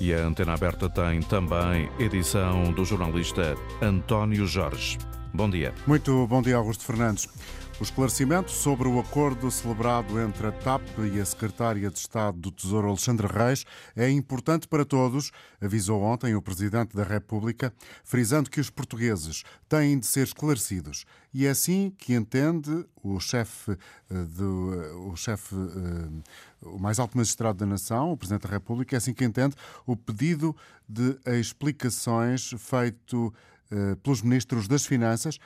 E a Antena Aberta tem também edição do jornalista António Jorge. Bom dia. Muito bom dia, Augusto Fernandes. O esclarecimento sobre o acordo celebrado entre a TAP e a Secretária de Estado do Tesouro Alexandre Reis é importante para todos, avisou ontem o Presidente da República, frisando que os portugueses têm de ser esclarecidos. E é assim que entende o chefe eh, do eh, o chefe eh, o mais alto magistrado da nação, o Presidente da República, é assim que entende o pedido de explicações feito pelos ministros das Finanças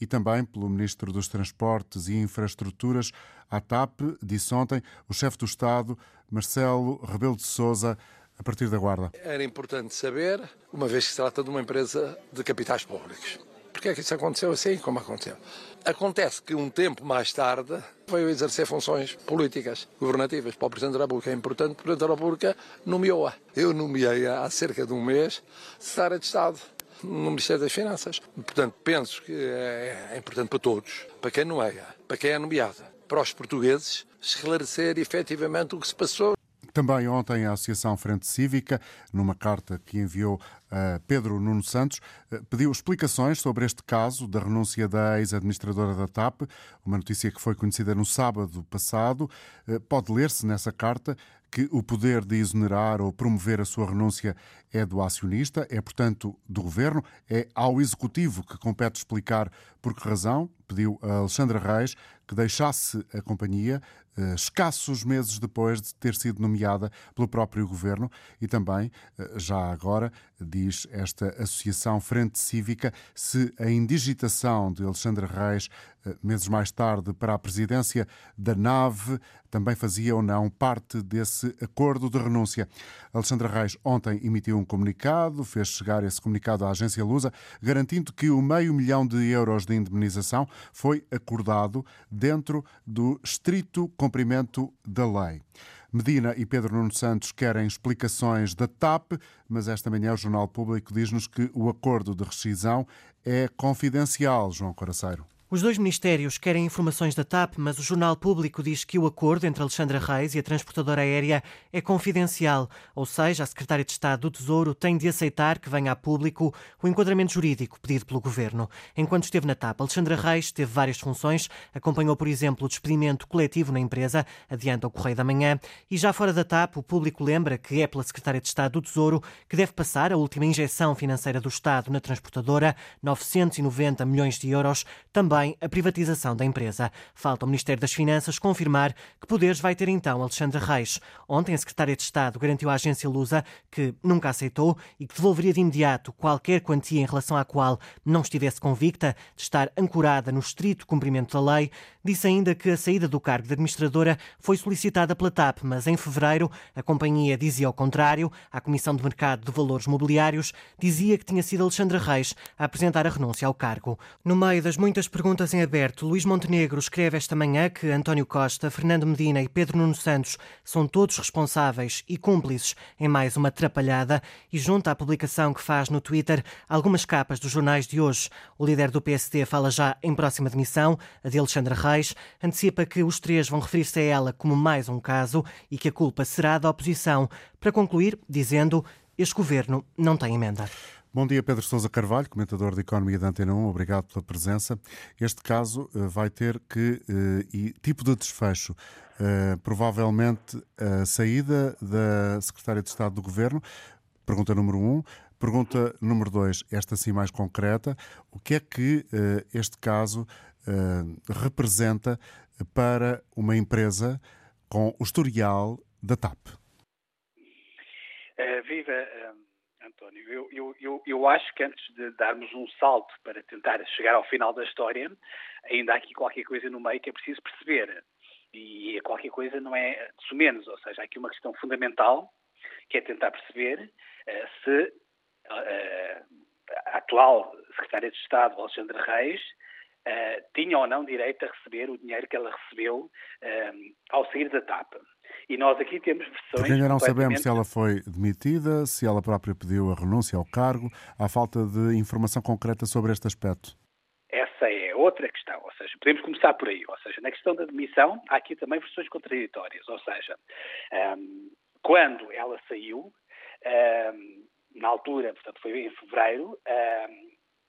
e também pelo Ministro dos Transportes e Infraestruturas, à TAP, disse ontem o chefe do Estado, Marcelo Rebelo de Sousa, a partir da Guarda. Era importante saber, uma vez que se trata de uma empresa de capitais públicos. Porquê é que isso aconteceu assim como aconteceu? Acontece que um tempo mais tarde veio exercer funções políticas, governativas para o Presidente da República. É importante, o Presidente da República nomeou-a. Eu nomeei-a há cerca de um mês secretária de Estado no Ministério das Finanças. Portanto, penso que é, é importante para todos, para quem é, para quem é nomeada, para os portugueses, esclarecer efetivamente o que se passou. Também ontem a Associação Frente Cívica, numa carta que enviou a Pedro Nuno Santos, eh, pediu explicações sobre este caso da renúncia da ex-administradora da TAP, uma notícia que foi conhecida no sábado passado. Eh, pode ler-se nessa carta que o poder de exonerar ou promover a sua renúncia é do acionista, é, portanto, do governo, é ao executivo que compete explicar por que razão pediu a Alexandra Reis que deixasse a companhia eh, escassos meses depois de ter sido nomeada pelo próprio governo e também, eh, já agora, diz esta Associação Frente Cívica, se a indigitação de Alexandre Reis, eh, meses mais tarde, para a presidência da nave, também fazia ou não parte desse acordo de renúncia. Alexandre Reis ontem emitiu um comunicado, fez chegar esse comunicado à agência Lusa, garantindo que o meio milhão de euros de indemnização foi acordado dentro do estrito cumprimento da lei. Medina e Pedro Nuno Santos querem explicações da TAP, mas esta manhã o Jornal Público diz-nos que o acordo de rescisão é confidencial, João Coraceiro. Os dois ministérios querem informações da TAP, mas o Jornal Público diz que o acordo entre Alexandra Reis e a transportadora aérea é confidencial, ou seja, a Secretária de Estado do Tesouro tem de aceitar que venha a público o enquadramento jurídico pedido pelo Governo. Enquanto esteve na TAP, Alexandra Reis teve várias funções, acompanhou, por exemplo, o despedimento coletivo na empresa, adianta o Correio da Manhã, e já fora da TAP, o público lembra que é pela Secretária de Estado do Tesouro que deve passar a última injeção financeira do Estado na transportadora, 990 milhões de euros, também também a privatização da empresa. Falta o Ministério das Finanças confirmar que poderes vai ter então Alexandre Reis. Ontem a Secretária de Estado garantiu à agência Lusa que nunca aceitou e que devolveria de imediato qualquer quantia em relação à qual não estivesse convicta de estar ancorada no estrito cumprimento da lei. Disse ainda que a saída do cargo de administradora foi solicitada pela TAP, mas em fevereiro a companhia dizia ao contrário. A Comissão de Mercado de Valores Mobiliários dizia que tinha sido Alexandre Reis a apresentar a renúncia ao cargo. No meio das muitas perguntas perguntas em aberto. Luís Montenegro escreve esta manhã que António Costa, Fernando Medina e Pedro Nuno Santos são todos responsáveis e cúmplices em mais uma atrapalhada e junta à publicação que faz no Twitter algumas capas dos jornais de hoje. O líder do PSD fala já em próxima demissão, a de Alexandre Reis, antecipa que os três vão referir-se a ela como mais um caso e que a culpa será da oposição. Para concluir, dizendo: este governo não tem emenda. Bom dia, Pedro Sousa Carvalho, comentador de Economia da Antena 1. Obrigado pela presença. Este caso uh, vai ter que, uh, e tipo de desfecho, uh, provavelmente a saída da Secretária de Estado do Governo. Pergunta número um. Pergunta número dois, esta sim mais concreta. O que é que este caso representa para uma empresa com o historial da TAP? viva António. Eu, eu, eu, eu, acho que antes de darmos um salto para tentar chegar ao final da história, ainda há aqui qualquer coisa no meio que é preciso perceber. E qualquer coisa não é de menos, ou seja, há aqui uma questão fundamental que é tentar perceber uh, se uh, a atual Secretária de Estado, Alexandre Reis, uh, tinha ou não direito a receber o dinheiro que ela recebeu ao sair da TAP. E nós aqui temos versões. Porque ainda não sabemos se ela foi demitida, se ela própria pediu a renúncia ao cargo. Há falta de informação concreta sobre este aspecto. Essa é outra questão. Ou seja, podemos começar por aí. Ou seja, na questão da demissão, há aqui também versões contraditórias. Ou seja, um, quando ela saiu, na altura, portanto foi em fevereiro,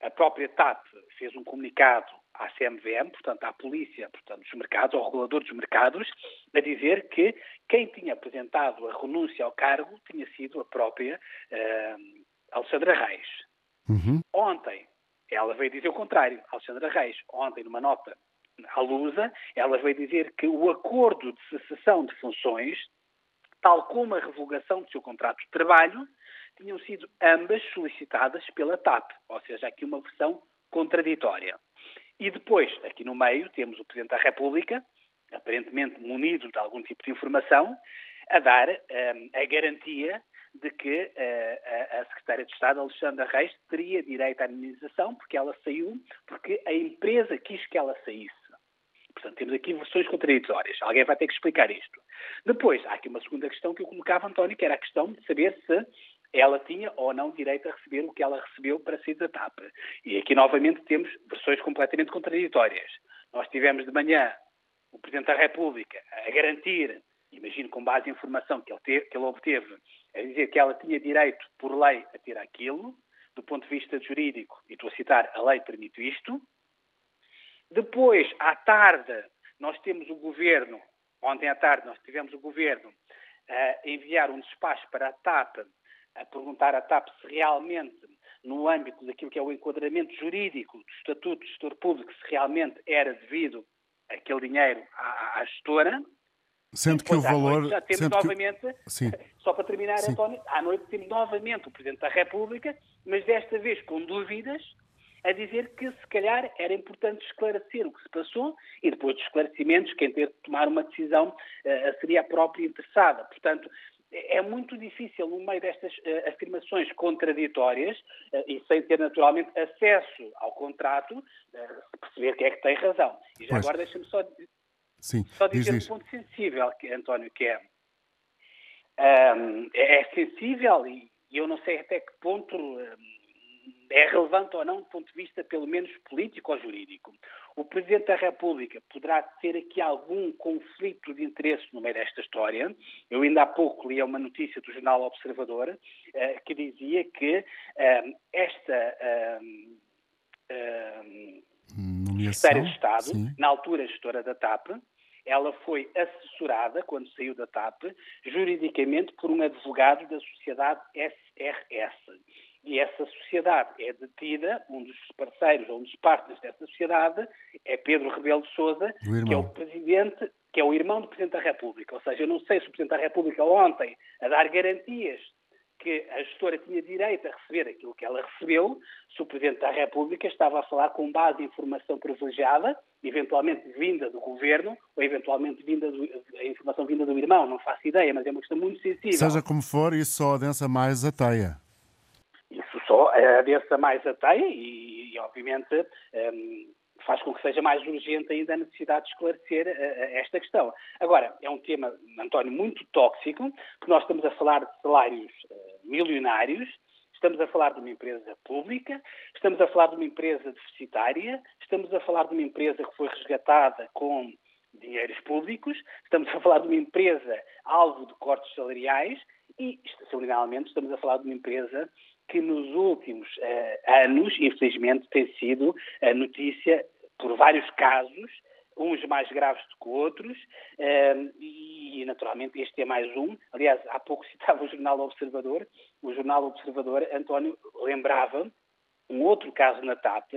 a própria TAP fez um comunicado à CMVM, portanto à polícia, portanto dos mercados, ao regulador dos mercados, a dizer que quem tinha apresentado a renúncia ao cargo tinha sido a própria uh, Alexandra Reis. Uhum. Ontem, ela veio dizer o contrário, Alexandra Reis. Ontem, numa nota à Lusa, ela veio dizer que o acordo de cessação de funções, tal como a revogação do seu contrato de trabalho, tinham sido ambas solicitadas pela TAP, ou seja, aqui uma versão contraditória. E depois, aqui no meio, temos o Presidente da República, aparentemente munido de algum tipo de informação, a dar um, a garantia de que uh, a Secretária de Estado, Alexandra Reis, teria direito à indenização porque ela saiu, porque a empresa quis que ela saísse. Portanto, temos aqui versões contraditórias. Alguém vai ter que explicar isto. Depois, há aqui uma segunda questão que eu colocava, António, que era a questão de saber se ela tinha ou não direito a receber o que ela recebeu para sair da TAP. E aqui, novamente, temos versões completamente contraditórias. Nós tivemos de manhã o Presidente da República a garantir, imagino com base em informação que ele, teve, que ele obteve, a dizer que ela tinha direito, por lei, a ter aquilo, do ponto de vista jurídico, e estou a citar, a lei permite isto. Depois, à tarde, nós temos o Governo, ontem à tarde nós tivemos o Governo a enviar um despacho para a TAP a perguntar à TAP se realmente, no âmbito daquilo que é o enquadramento jurídico do Estatuto de Gestor Público, se realmente era devido aquele dinheiro à, à gestora. Sendo que o valor. Já temos novamente, que... só para terminar, Sim. António, à noite temos novamente o Presidente da República, mas desta vez com dúvidas, a dizer que se calhar era importante esclarecer o que se passou e depois dos esclarecimentos, quem ter de tomar uma decisão uh, seria a própria interessada. Portanto, é muito difícil, no meio destas uh, afirmações contraditórias uh, e sem ter naturalmente acesso ao contrato, uh, perceber quem é que tem razão. E já pois. agora deixa-me só, Sim, só dizer diz, um ponto sensível, que, António, que é, um, é, é sensível e, e, eu não sei até que ponto. Um, é relevante ou não do ponto de vista, pelo menos, político ou jurídico. O Presidente da República poderá ter aqui algum conflito de interesse no meio desta história. Eu ainda há pouco li uma notícia do jornal Observador uh, que dizia que uh, esta uh, Secretária de Estado, sim. na altura gestora da TAP, ela foi assessorada, quando saiu da TAP, juridicamente por um advogado da sociedade SRS e essa sociedade é detida, um dos parceiros ou um dos partners dessa sociedade é Pedro Rebelo de Sousa, que é o presidente, que é o irmão do Presidente da República. Ou seja, eu não sei se o Presidente da República ontem, a dar garantias que a gestora tinha direito a receber aquilo que ela recebeu, se o Presidente da República estava a falar com base em informação privilegiada, eventualmente vinda do Governo, ou eventualmente vinda do, a informação vinda do irmão, não faço ideia, mas é uma questão muito sensível. Seja como for, isso só adensa mais a teia. Só adensa mais a teia e, e obviamente, um, faz com que seja mais urgente ainda a necessidade de esclarecer uh, esta questão. Agora, é um tema, António, muito tóxico, porque nós estamos a falar de salários uh, milionários, estamos a falar de uma empresa pública, estamos a falar de uma empresa deficitária, estamos a falar de uma empresa que foi resgatada com dinheiros públicos, estamos a falar de uma empresa alvo de cortes salariais e, estacionalmente, estamos a falar de uma empresa que nos últimos uh, anos, infelizmente, tem sido a notícia por vários casos, uns mais graves do que outros, uh, e naturalmente este é mais um. Aliás, há pouco citava o Jornal Observador. O Jornal Observador, António, lembrava um outro caso na TAP,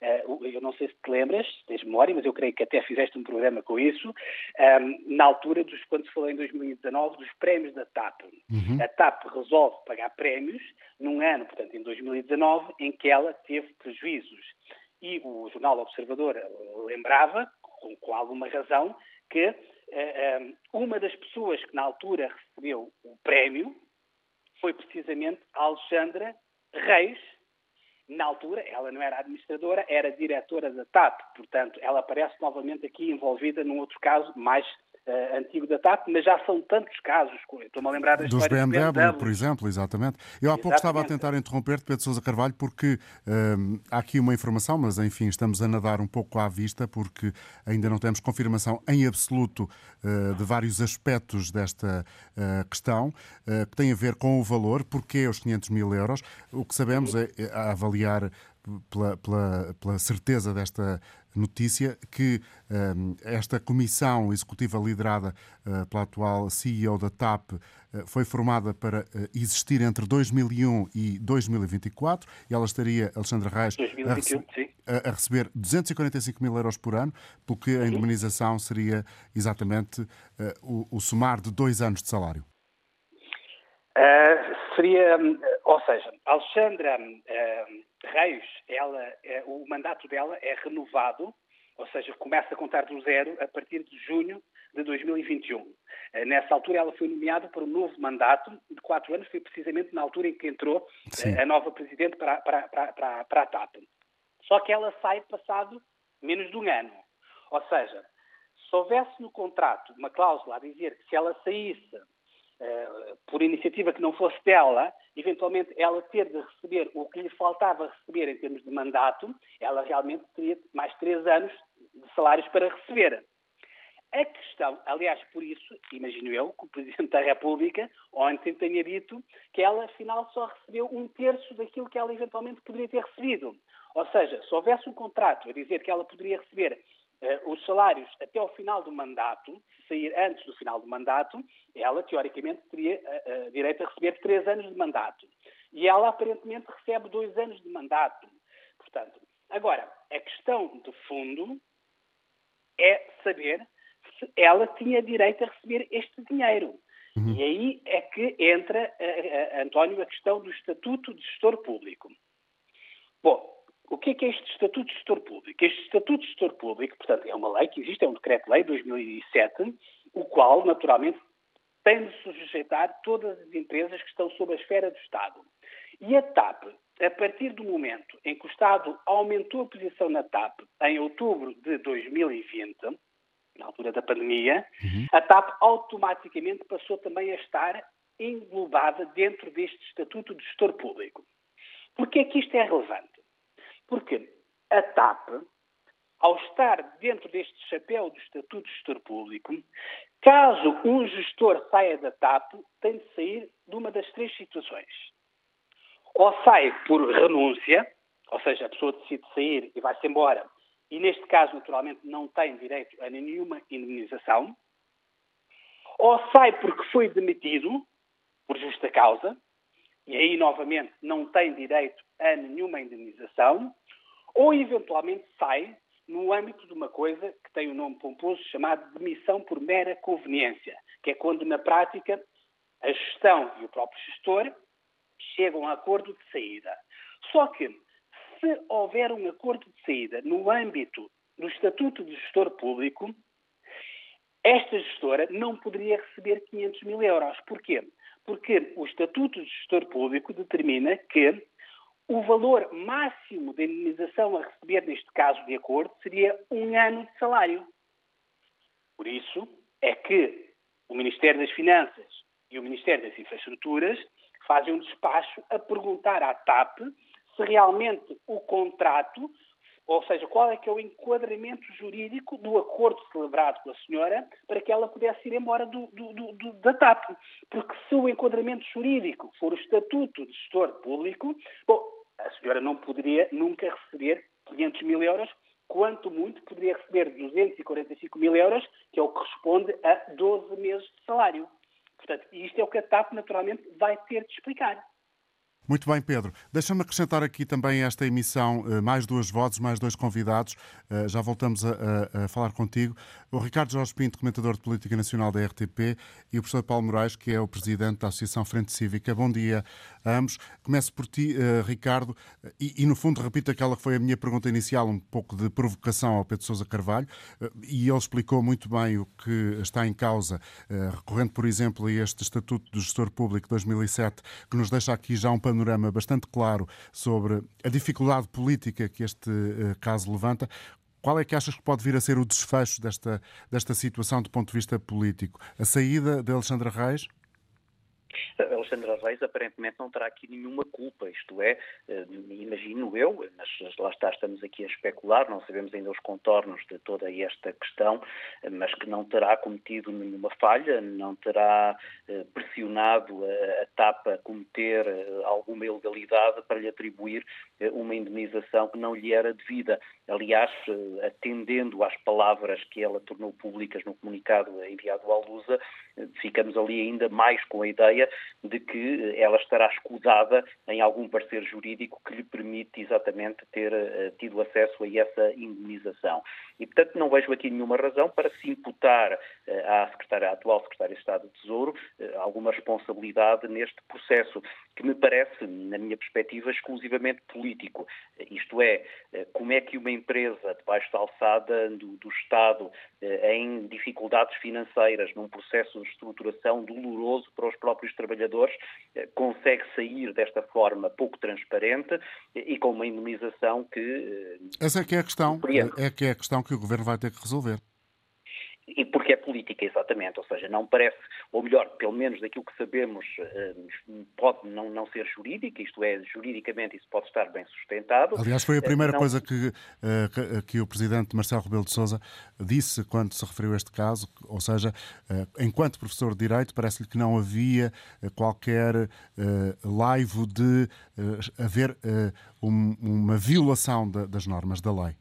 eu não sei se te lembras, se tens memória, mas eu creio que até fizeste um programa com isso, ehm, na altura dos, quando se falou em 2019, dos prémios da TAP. Uhum. A TAP resolve pagar prémios num ano, portanto em 2019, em que ela teve prejuízos. E o jornal Observador lembrava, com, com alguma razão, que eh, ehm, uma das pessoas que na altura recebeu o prémio foi precisamente a Alexandra Reis, na altura, ela não era administradora, era diretora da TAP, portanto, ela aparece novamente aqui envolvida num outro caso mais uh, antigo da TAP, mas já são tantos casos. Estou-me a lembrar das Dos BMW, BMW, por exemplo, exatamente. Eu há pouco exatamente. estava a tentar interromper-te, Pedro Sousa Carvalho, porque um, há aqui uma informação, mas enfim, estamos a nadar um pouco à vista, porque ainda não temos confirmação em absoluto uh, de vários aspectos desta uh, questão, que tem a ver com o valor, porque os 500 mil euros. O que sabemos é, é avaliar pela, pela, pela certeza desta notícia que um, esta comissão executiva liderada uh, pela atual CEO da TAP uh, foi formada para uh, existir entre 2001 e 2024 e ela estaria, Alexandra Reis, 2021, a, rece a, receber 245 mil euros por ano, porque a indemnização seria exatamente o, o somar de dois anos de salário. seria, hum, ou seja, Alexandra hum, Reis, ela, é, o mandato dela é renovado, ou seja, começa a contar do zero a partir de junho de 2021. Eh, nessa altura, ela foi nomeada para um novo mandato de quatro anos, foi precisamente na altura em que entrou Sim. Eh, a nova presidente para, para, para, para a TAP. Só que ela sai passado menos de um ano. Ou seja, se houvesse no contrato uma cláusula a dizer que se ela saísse por iniciativa que não fosse dela, eventualmente ela ter de receber o que lhe faltava receber em termos de mandato, ela realmente teria mais três anos de salários para receber. A questão, aliás, por isso, imagino eu, que o Presidente da República ontem tenha dito que ela, afinal, só recebeu um terço daquilo que ela eventualmente poderia ter recebido. Ou seja, se houvesse um contrato a dizer que ela poderia receber os salários até ao final do mandato, se sair antes do final do mandato, ela, teoricamente, teria uh, uh, direito a receber três anos de mandato. E ela, aparentemente, recebe dois anos de mandato. Portanto, agora, a questão de fundo é saber se ela tinha direito a receber este dinheiro. Uhum. E aí é que entra, António, a questão do Estatuto de Gestor Público. Bom, o que é, que é este Estatuto de Gestor Público? Este Estatuto de Gestor Público, portanto, é uma lei que existe, é um decreto-lei de 2007, o qual, naturalmente, tem de sujeitar todas as empresas que estão sob a esfera do Estado. E a TAP, a partir do momento em que o Estado aumentou a posição na TAP, em outubro de 2020, na altura da pandemia, uhum. a TAP automaticamente passou também a estar englobada dentro deste Estatuto de Gestor Público. Porquê é que isto é relevante? Porque a TAP, ao estar dentro deste chapéu do Estatuto de Gestor Público, caso um gestor saia da TAP, tem de sair de uma das três situações. Ou sai por renúncia, ou seja, a pessoa decide sair e vai-se embora, e neste caso, naturalmente, não tem direito a nenhuma indemnização, ou sai porque foi demitido, por justa causa, e aí, novamente, não tem direito a nenhuma indenização, ou eventualmente sai no âmbito de uma coisa que tem um nome pomposo chamado demissão por mera conveniência, que é quando, na prática, a gestão e o próprio gestor chegam a acordo de saída. Só que, se houver um acordo de saída no âmbito do Estatuto de Gestor Público, esta gestora não poderia receber 500 mil euros. Porquê? Porque o Estatuto de Gestor Público determina que o valor máximo de indenização a receber, neste caso de acordo, seria um ano de salário. Por isso é que o Ministério das Finanças e o Ministério das Infraestruturas fazem um despacho a perguntar à TAP se realmente o contrato, ou seja, qual é que é o enquadramento jurídico do acordo celebrado pela senhora para que ela pudesse ir embora do, do, do, da TAP. Porque se o enquadramento jurídico for o estatuto de gestor público, bom, a senhora não poderia nunca receber 500 mil euros, quanto muito poderia receber 245 mil euros, que é o que corresponde a 12 meses de salário. Portanto, isto é o que a TAP naturalmente vai ter de explicar. Muito bem, Pedro. Deixa-me acrescentar aqui também esta emissão, eh, mais duas vozes, mais dois convidados. Eh, já voltamos a, a, a, falar contigo. O Ricardo Jorge Pinto, comentador de Política Nacional da RTP, e o professor Paulo Moraes, que é o presidente da Associação Frente Cívica. Bom dia a ambos. Começo por ti, eh, Ricardo, e, e no fundo repito aquela que foi a minha pergunta inicial, um pouco de provocação ao Pedro Sousa Carvalho, e ele explicou muito bem o que está em causa, recorrendo, por exemplo, a este Estatuto do Gestor Público de 2007, que nos deixa aqui já um panorama panorama bastante claro sobre a dificuldade política que este uh, caso levanta. qual é que achas que pode vir a ser o desfecho desta, desta situação do ponto de vista político? A saída de Alexandra Reis? Alexandra Reis aparentemente não terá aqui nenhuma culpa, isto é, eh, imagino eu, mas lá está, estamos aqui a especular, não sabemos ainda os contornos de toda esta questão, eh, mas que não terá cometido nenhuma falha, não terá eh, pressionado a TAP a cometer alguma ilegalidade para lhe atribuir uma indemnização que não lhe era devida. Aliás, atendendo às palavras que ela tornou públicas no comunicado enviado à Lusa, ficamos ali ainda mais com a ideia de que ela estará escudada em algum parecer jurídico que lhe permite exatamente ter uh, tido acesso a essa indemnização. E, portanto, não vejo aqui nenhuma razão para se imputar uh, à, secretária, à atual Secretária de Estado do Tesouro alguma responsabilidade neste processo, que me parece, na minha perspectiva, exclusivamente político. Isto é, como é que uma empresa debaixo da alçada do, do Estado, em dificuldades financeiras, num processo de estruturação doloroso para os próprios trabalhadores, eh, consegue sair desta forma pouco transparente e com uma indemnização que. Eh, Essa é que é a questão, é que é a questão que o Governo vai ter que resolver. E porque é política, exatamente, ou seja, não parece, ou melhor, pelo menos daquilo que sabemos, eh, pode não, não ser jurídica, isto é, juridicamente isso pode estar bem sustentado. Aliás, foi a primeira não... coisa que, que, que, o Presidente Marcelo Rebelo de Sousa disse quando se referiu a este caso, ou seja, enquanto professor de Direito, parece-lhe que não havia qualquer laivo de haver uma violação das normas da lei.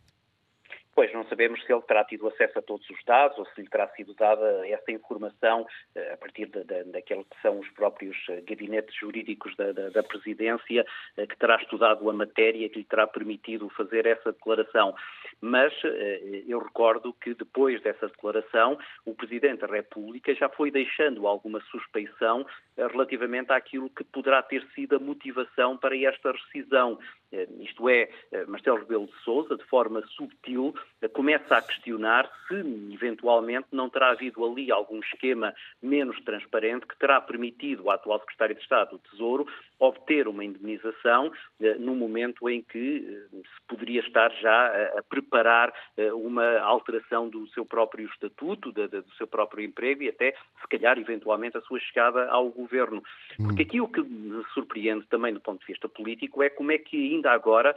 Pois, não sabemos se ele terá tido acesso a todos os dados ou se lhe terá sido dada essa informação eh, a partir de, de, que são os próprios eh, gabinetes jurídicos da, da, da, Presidência, eh, que terá estudado a matéria que lhe terá permitido fazer essa declaração. Mas eu recordo que depois dessa declaração, o Presidente da República já foi deixando alguma suspeição relativamente àquilo que poderá ter sido a motivação para esta rescisão. Isto é, Marcelo Rebelo de Sousa, de forma subtil, começa a questionar se, eventualmente, não terá havido ali algum esquema menos transparente que terá permitido à atual Secretário de Estado do Tesouro obter uma indemnização eh, no momento em que eh, se poderia estar já a, preparar eh, uma alteração do seu próprio estatuto, do seu próprio emprego e até, se calhar, eventualmente, a sua chegada ao governo. Porque aqui o que me surpreende também do ponto de vista político é como é que ainda agora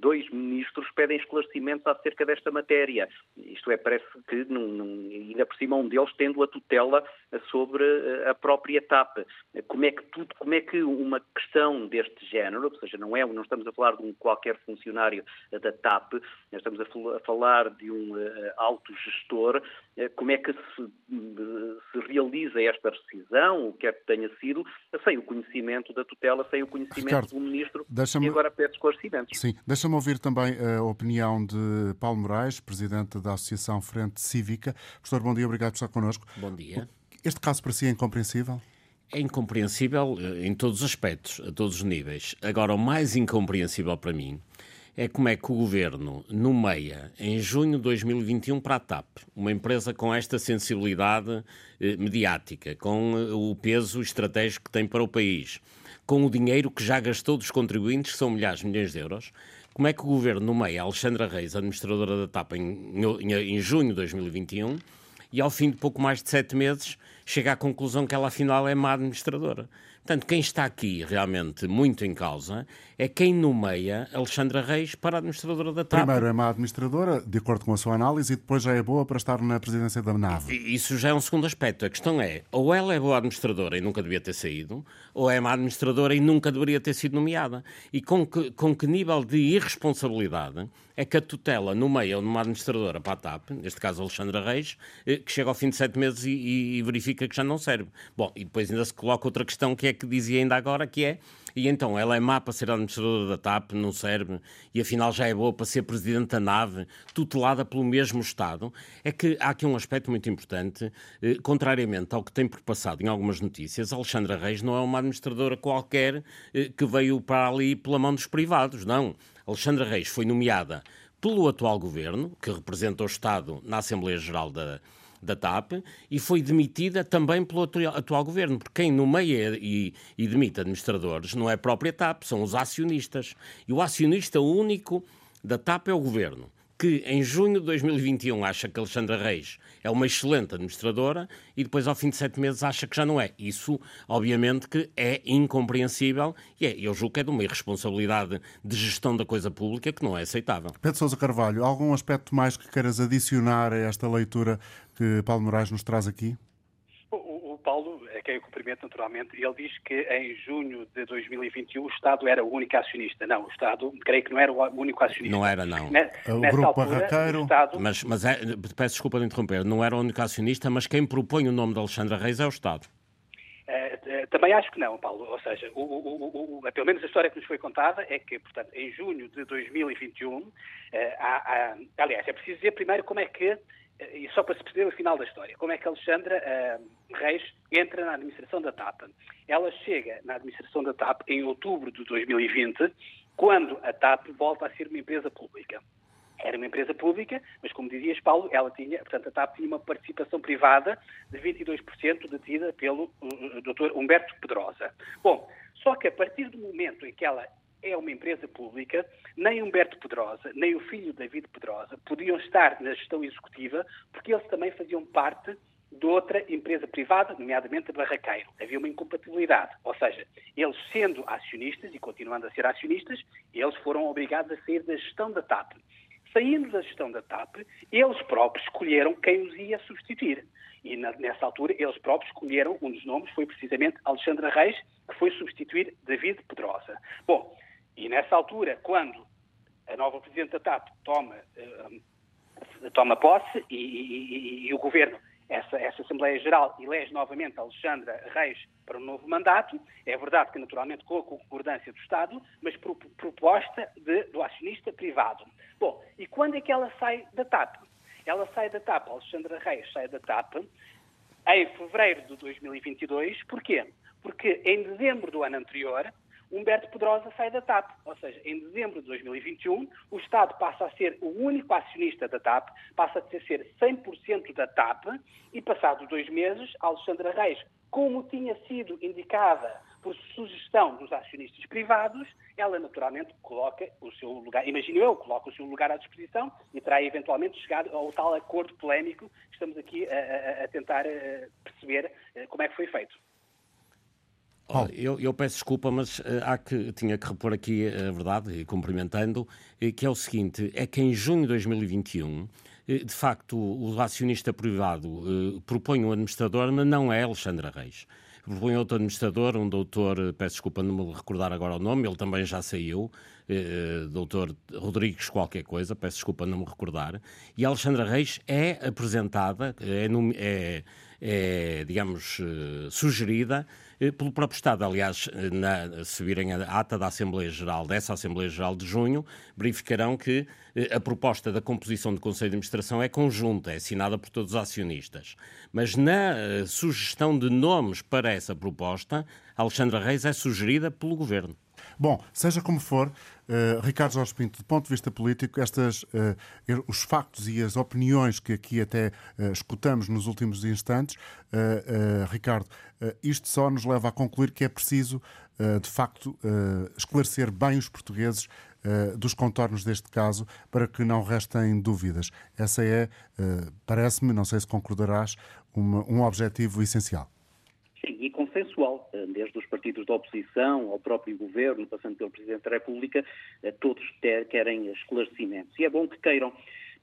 dois ministros pedem esclarecimentos acerca desta matéria. Isto é, parece que não, não, ainda por cima um deles tendo a tutela sobre a própria TAP. Como é que tudo, como é que uma questão deste género, ou seja, não é, não estamos a falar de um qualquer funcionário da TAP, estamos a, falar de um uh, alto gestor, uh, como é que se, se, realiza esta rescisão, o que é que tenha sido, sem o conhecimento da tutela, sem o conhecimento Ricardo, do ministro, e agora pede esclarecimentos. Sim, deixa-me ouvir também a opinião de Paulo Moraes, presidente da Associação Frente Cívica. Professor, bom dia, obrigado por estar connosco. Bom dia. Este caso parecia incompreensível? É incompreensível eh, em todos os aspectos, a todos os níveis. Agora, o mais incompreensível para mim é como é que o governo nomeia em junho de 2021 para a TAP, uma empresa com esta sensibilidade eh, mediática, com eh, o peso estratégico que tem para o país, com o dinheiro que já gastou dos contribuintes, que são milhares de milhões de euros, como é que o governo nomeia Alexandra Reis, administradora da TAP, em, em, em junho de 2021 e ao fim de pouco mais de sete meses chega à conclusão que ela afinal é má administradora. Portanto, quem está aqui realmente muito em causa é quem nomeia Alexandra Reis para a administradora da TAP. Primeiro é má administradora, de acordo com a sua análise, e depois já é boa para estar na presidência da nave. Isso já é um segundo aspecto. A questão é, ou ela é boa administradora e nunca devia ter saído, ou é má administradora e nunca deveria ter sido nomeada. E com que, com que nível de irresponsabilidade é que a tutela nomeia uma administradora para a TAP, neste caso Alexandra Reis, eh, que chega ao fim de sete meses e, e verifica que já não serve. Bom, e depois ainda se coloca outra questão que é que dizia ainda agora, que é e então ela é má para ser administradora da TAP, não serve, e afinal já é boa para ser presidente da nave, tutelada pelo mesmo Estado. É que há aqui um aspecto muito importante, eh, contrariamente ao que tem perpassado em algumas notícias, Alexandra Reis não é uma administradora qualquer eh, que veio para ali pela mão dos privados, não. Alexandra Reis foi nomeada pelo atual governo, que representa o Estado na Assembleia Geral da, da TAP e foi demitida também pelo atual governo, porque quem nomeia e, e demite administradores não é a própria TAP, são os acionistas. E o acionista único da TAP é o governo. Que em junho de 2021 acha que Alexandra Reis é uma excelente administradora e depois ao fim de sete meses acha que já não é. Isso, obviamente, que é incompreensível e é, eu julgo que é de uma irresponsabilidade de gestão da coisa pública que não é aceitável. Pedro Sousa Carvalho, algum aspecto mais que queiras adicionar a esta leitura que Paulo Moraes nos traz aqui? Paulo, a quem eu cumprimento naturalmente, ele diz que em junho de 2021 o Estado era o único acionista. Não, o Estado, creio que não era o único acionista. Não era, não. o Grupo altura, Barraqueiro... Estado... Mas, mas é, peço desculpa de interromper, não era o único acionista, mas quem propõe o nome de Alexandra Reis é o Estado. Uh, também acho que não, Paulo. Ou seja, o, o, o, pelo menos a história que nos foi contada é que, portanto, em junho de 2021, uh, há, há, aliás, é preciso dizer primeiro como é que e só para se perceber o final da história, como é que Alexandra uh, Reis entra na administração da TAP? Ela chega na administração da TAP em outubro de 2020, quando a TAP volta a ser uma empresa pública. Era uma empresa pública, mas como dizias, Paulo, ela tinha, portanto, a TAP tinha uma participação privada de 22% detida pelo uh, uh Dr. Humberto Pedrosa. Bom, só que a partir do momento em que ela é uma empresa pública, nem Humberto Pedrosa, nem o filho David Pedrosa podiam estar na gestão executiva, porque eles também faziam parte de outra empresa privada, nomeadamente a Barraqueiro. Havia uma incompatibilidade. Ou seja, eles sendo acionistas e continuando a ser acionistas, eles foram obrigados a sair da gestão da TAP. Saindo da gestão da TAP, eles próprios escolheram quem os ia substituir. E na, nessa altura, eles próprios escolheram, um dos nomes foi precisamente Alexandra Reis, que foi substituir David Pedrosa. Bom, e nessa altura, quando a nova Presidente da TAP toma, uh, toma posse e, e, e, o Governo, essa, essa Assembleia Geral, elege novamente Alexandra Reis para um novo mandato, é verdade que naturalmente com a concordância do Estado, mas por proposta de, do acionista privado. Bom, e quando é que ela sai da TAP? Ela sai da TAP, Alexandra Reis sai da TAP em fevereiro de 2022, porquê? Porque em dezembro do ano anterior, Humberto Pedrosa sai da TAP. Ou seja, em dezembro de 2021, o Estado passa a ser o único acionista da TAP, passa a ser 100% da TAP, e passados dois meses, Alexandra Reis, como tinha sido indicada por sugestão dos acionistas privados, ela naturalmente coloca o seu lugar, imagino eu, coloca o seu lugar à disposição e terá eventualmente chegado ao tal acordo polémico que estamos aqui a, a, a tentar eh, perceber eh, como é que foi feito. Olha, eu, eu, peço desculpa, mas uh, há que, tinha que repor aqui a verdade, cumprimentando, uh, que é o seguinte: é que em junho de 2021, uh, de facto, o acionista privado propõe um administrador, mas não é Alexandra Reis. Propõe outro administrador, um doutor, peço desculpa não me recordar agora o nome, ele também já saiu, doutor Rodrigues qualquer coisa, peço desculpa não me recordar, e Alexandra Reis é apresentada, é, é, é digamos, sugerida eh, pelo próprio Estado. Aliás, eh, na, se virem a ata da Assembleia Geral, dessa Assembleia Geral de junho, verificarão que eh, a proposta da composição do Conselho de Administração é conjunta, é assinada por todos os acionistas. Mas na sugestão de nomes para essa proposta, Alexandra Reis é sugerida pelo Governo. Bom, seja como for, uh, Ricardo Jorge Pinto, do ponto de vista político, estas, uh, os factos e as opiniões que aqui até uh, escutamos nos últimos instantes, Ricardo, isto só nos leva a concluir que é preciso, de facto, esclarecer bem os portugueses dos contornos deste caso para que não restem dúvidas. Essa é, parece-me, não sei se concordarás, uma, um objetivo essencial. Sim, e consensual, eh, desde os partidos da oposição ao próprio governo, passando pelo Presidente da República, eh, todos querem esclarecimentos. E é bom que queiram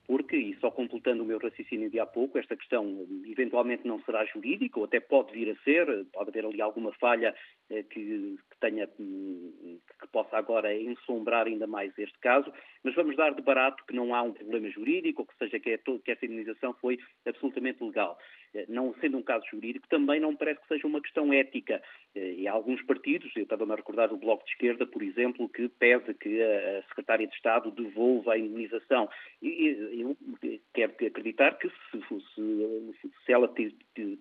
porque, e só completando o meu raciocínio de há pouco, esta questão eventualmente não será jurídica, ou até pode vir a ser, pode haver ali alguma falha eh, que, que, tenha, hum, que possa agora ensombrar ainda mais este caso, mas vamos dar de barato que não há um problema jurídico, ou que seja que, é que essa indenização foi absolutamente legal. Eh, não sendo um caso jurídico, também não parece que seja uma questão ética. Eh, e há alguns partidos, eu estava-me a recordar do Bloco de Esquerda, por exemplo, que pede que a Secretária de Estado devolva a indenização. E eu quero acreditar que se, se, se ela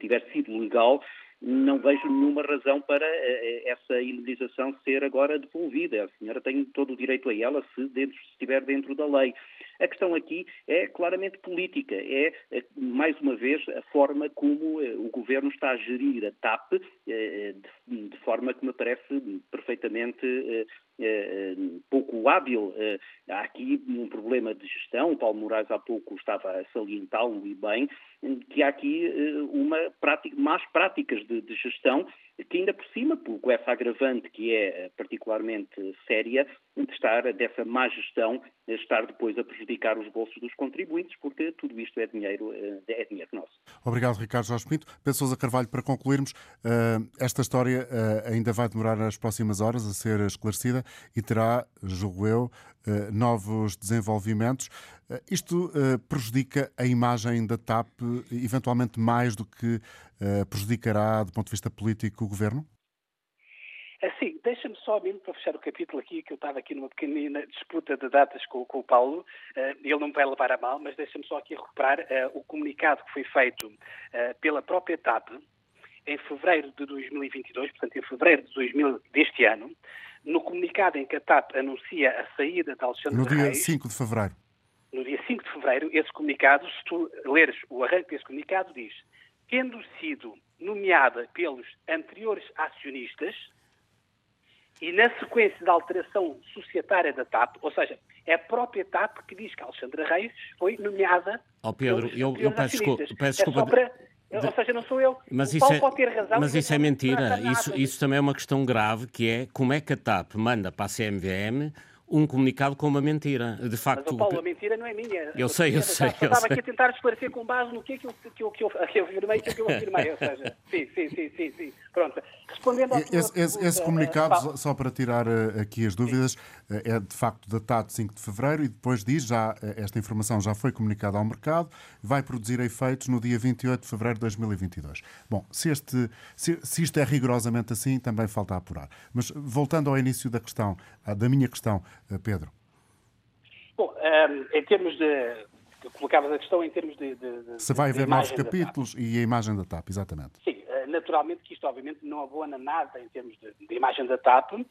tiver sido legal, não vejo nenhuma razão para eh, essa indenização ser agora devolvida. A senhora tem todo o direito a ela se, dentro, se estiver dentro da lei. A questão aqui é claramente política, é, mais uma vez, a forma como o Governo está a gerir a TAP, de forma que me parece perfeitamente pouco hábil. Há aqui um problema de gestão, o Paulo Moraes há pouco estava a salientá-lo e bem, que há aqui uma prática, más práticas de, de gestão que ainda por cima, com essa agravante que é particularmente séria, de estar dessa má gestão, estar depois a prejudicar os bolsos dos contribuintes, porque tudo isto é dinheiro, é dinheiro nosso. Obrigado, Ricardo Jorge Pinto. Pedro Sousa Carvalho, para concluirmos, eh, esta história eh, ainda vai demorar nas próximas horas a ser esclarecida e terá, julgo eu, eh, novos desenvolvimentos. Isto prejudica a imagem da TAP, eventualmente mais do que prejudicará, do ponto de vista político, o governo? Assim, deixa-me só mesmo para fechar o capítulo aqui, que eu estava aqui numa pequenina disputa de datas com, com o Paulo, uh, ele não me vai levar a mal, mas deixa-me só aqui recuperar uh, o comunicado que foi feito uh, pela própria TAP em fevereiro de 2022, portanto em fevereiro de 2000, deste ano, no comunicado em que a TAP anuncia a saída de Alexandre No dia Reis, 5 de fevereiro. No dia 5 de fevereiro, esse comunicado, se tu leres o arranque desse comunicado, diz tendo sido nomeada pelos anteriores acionistas, e na sequência da alteração societária da TAP, ou seja, é a própria TAP que diz que a Alexandra Reis foi nomeada. Ó oh Pedro, eu, eu peço, desculpa, peço desculpa. É para, de... Ou seja, não sou eu. Mas o isso é, pode ter razão. Mas isso é mentira. Isso, isso também é uma questão grave, que é como é que a TAP manda para a CMVM um comunicado com uma mentira. De facto, Mas, Paulo, a mentira não é minha. Eu sei, eu sei. Eu estava aqui a tentar esclarecer com base no que é que eu, que eu, que eu, que eu afirmei e que eu afirmei. Ou seja, sim, sim, sim, sim, sim. Pronto. Respondendo ao esse, esse, esse comunicado, uh, só para tirar uh, aqui as dúvidas, uh, é de facto datado 5 de fevereiro e depois diz, já esta informação já foi comunicada ao mercado, vai produzir efeitos no dia 28 de fevereiro de 2022. Bom, se, este, se, se isto é rigorosamente assim, também falta apurar. Mas voltando ao início da questão, da minha questão, Pedro. Bom, um, ehm, em termos de. Colocavas a questão em termos de. de, de se vai haver novos capítulos e a imagem da TAP, exatamente. Sim, naturalmente que isto obviamente não abona nada em termos de, de imagem da TAP. Uh,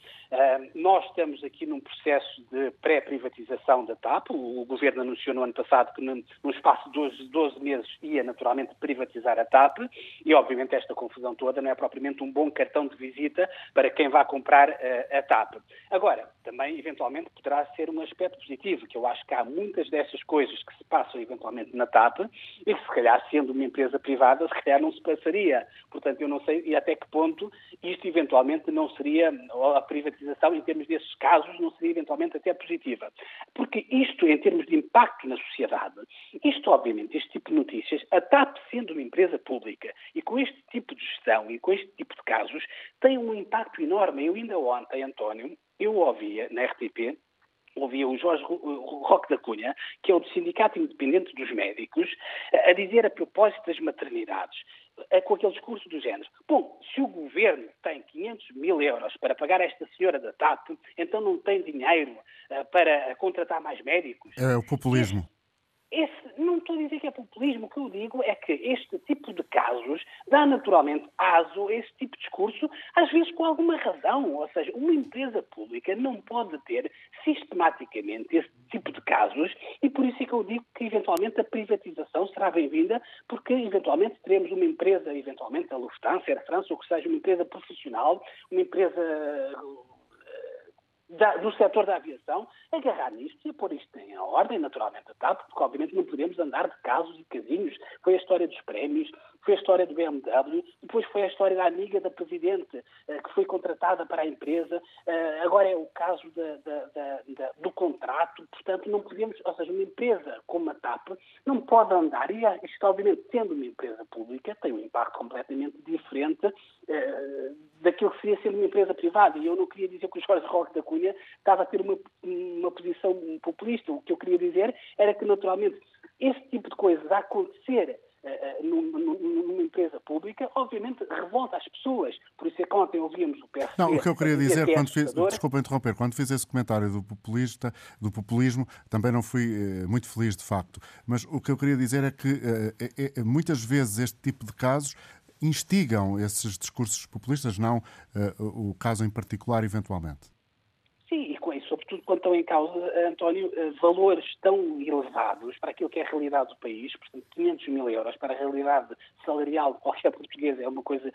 nós estamos aqui num processo de pré-privatização da TAP. O, o, Governo anunciou no ano passado que num, num espaço de 12, 12, meses ia naturalmente privatizar a TAP e obviamente esta confusão toda não é propriamente um bom cartão de visita para quem vá comprar uh, a TAP. Agora, também eventualmente poderá ser um aspecto positivo, que eu acho que há muitas dessas coisas que se passam eventualmente na TAP e que se calhar sendo uma empresa privada, se calhar não se passaria. Portanto, eu não sei e até que ponto isto eventualmente não seria, ou a privatização em termos desses casos, não seria eventualmente até positiva. Porque isto, em termos de impacto na sociedade, isto obviamente, este tipo de notícias, a TAP sendo uma empresa pública e com este tipo de gestão e com este tipo de casos, tem um impacto enorme. Eu ainda ontem, António, eu ouvia na RTP ouvia o Jorge Roque da Cunha, que é o do Sindicato Independente dos Médicos, a dizer a propósito das maternidades, com aquele discurso do género. Bom, se o governo tem 500 mil euros para pagar esta senhora da TAP, então não tem dinheiro eh, para contratar mais médicos. É o populismo. Esse, não estou a dizer que é populismo, o que eu digo é que este tipo de casos dá naturalmente aso a esse tipo de discurso, às vezes com alguma razão. Ou seja, uma empresa pública não pode ter sistematicamente esse tipo de casos e por isso é que eu digo que eventualmente a privatização será bem-vinda, porque eventualmente teremos uma empresa, eventualmente a Lufthansa, a France, ou que seja uma empresa profissional, uma empresa da, do setor da aviação agarrar nisto e pôr isto em ordem, naturalmente, TAP, porque obviamente não podemos andar de casos e casinhos. Foi a história dos prémios, foi a história do BMW, depois foi a história da amiga da Presidente, eh, que foi contratada para a empresa, eh, agora é o caso da, da, da, do contrato, portanto não podemos, ou seja, uma empresa como a TAP não pode andar, e isto obviamente sendo uma empresa pública, tem um impacto completamente diferente eh, daquilo que seria ser uma empresa privada. E eu não queria dizer que o Jorge Roque da Cunha estava a ter uma, uma posição populista. O que eu queria dizer era que, naturalmente, esse tipo de coisas a acontecer numa empresa pública, obviamente revolta as pessoas. Por isso é que ontem ouvíamos o PSD. Não, o que eu queria dizer, quando fiz, desculpa interromper, quando fiz esse comentário do, populista, do populismo, também não fui uh, muito feliz, de facto. Mas o que eu queria dizer é que uh, é, muitas vezes este tipo de casos instigam esses discursos populistas, não uh, o caso em particular, eventualmente. Quando estão em causa, António, valores tão elevados para aquilo que é a realidade do país, portanto, 500 mil euros para a realidade salarial de qualquer português é uma coisa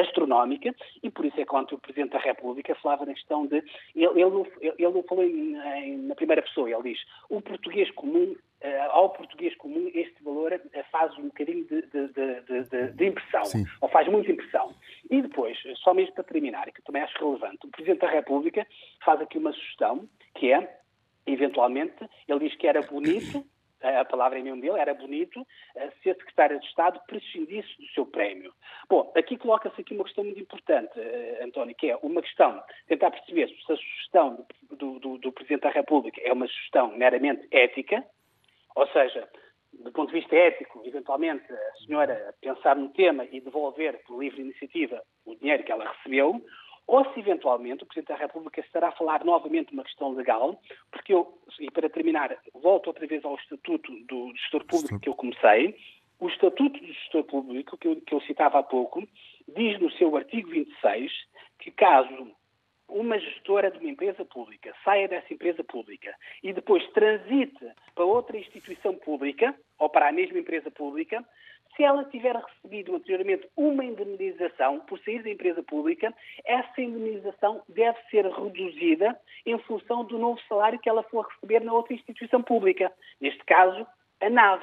astronómica e por isso é que ontem o Presidente da República falava na questão de. Ele, ele, ele não falou em, em, na primeira pessoa, ele diz o português comum Uh, ao português comum este valor uh, faz um bocadinho de, de, de, de impressão, Sim. ou faz muita impressão. E depois, só mesmo para terminar, que também acho relevante, o Presidente da República faz aqui uma sugestão, que é, eventualmente, ele diz que era bonito, a palavra é mesmo dele, era bonito, uh, se a Secretária de Estado prescindisse do seu prémio. Bom, aqui coloca-se aqui uma questão muito importante, António, que é uma questão, tentar perceber se a sugestão do, do, do Presidente da República é uma sugestão meramente ética, ou seja, do ponto de vista ético, eventualmente a senhora pensar no tema e devolver por livre iniciativa o dinheiro que ela recebeu, ou se eventualmente o Presidente da República estará a falar novamente de uma questão legal, porque eu, e para terminar, volto outra vez ao Estatuto do Gestor Público que eu comecei. O Estatuto do Gestor Público, que eu, que eu citava há pouco, diz no seu artigo 26 que caso uma gestora de uma empresa pública saia dessa empresa pública e depois transite para outra instituição pública ou para a mesma empresa pública, se ela tiver recebido anteriormente uma indemnização por sair da empresa pública, essa indemnização deve ser reduzida em função do novo salário que ela for receber na outra instituição pública. Neste caso, a NAV.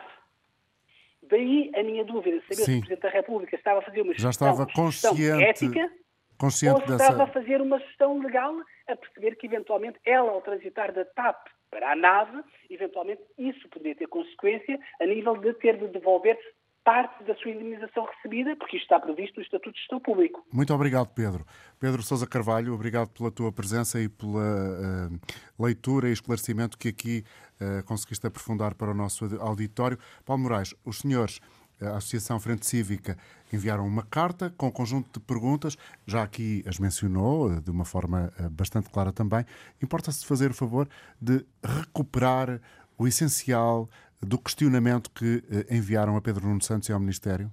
Daí a minha dúvida, saber Sim. se o Presidente da República estava a fazer uma gestão, Já estava consciente ética consciente ou estava a fazer uma gestão legal a perceber que, eventualmente, ela, ao transitar da TAP para a nave, eventualmente isso poderia ter consequência a nível de ter de devolver parte da sua indemnização recebida, porque isto está previsto no Estatuto de Gestão Público. Muito obrigado, Pedro. Pedro Sousa Carvalho, obrigado pela tua presença e pela uh, leitura e esclarecimento que aqui uh, conseguiste aprofundar para o nosso auditório. Paulo Moraes, os senhores a Associação Frente Cívica enviaram uma carta com um conjunto de perguntas, já aqui as mencionou eh, de uma forma eh, bastante clara também. Importa-se fazer o favor de recuperar o essencial do questionamento que eh, enviaram a Pedro Nuno Santos e ao Ministério?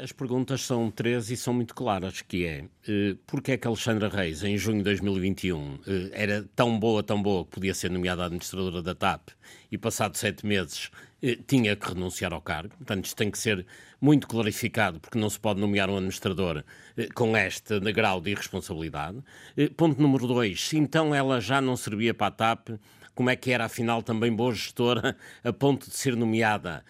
As perguntas são três e são muito claras, que é porque é que Alexandra Reis, em junho de 2021, era tão boa, tão boa, que podia ser nomeada administradora da TAP e passado sete meses tinha que renunciar ao cargo. Portanto, isto tem que ser muito clarificado, porque não se pode nomear um administrador com este grau de irresponsabilidade. Ponto número dois, se então ela já não servia para a TAP, como é que era afinal também boa gestora a ponto de ser nomeada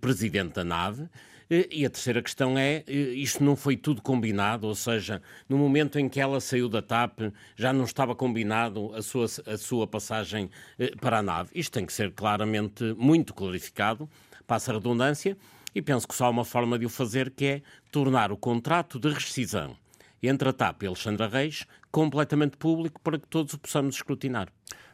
presidente da nave? E a terceira questão é: isto não foi tudo combinado, ou seja, no momento em que ela saiu da TAP, já não estava combinado a sua, a sua passagem eh, para a nave. Isto tem que ser claramente muito clarificado, passa a redundância, e penso que só há uma forma de o fazer, que é tornar o contrato de rescisão entre a TAP e Alexandra Reis completamente público para que todos o possamos escrutinar.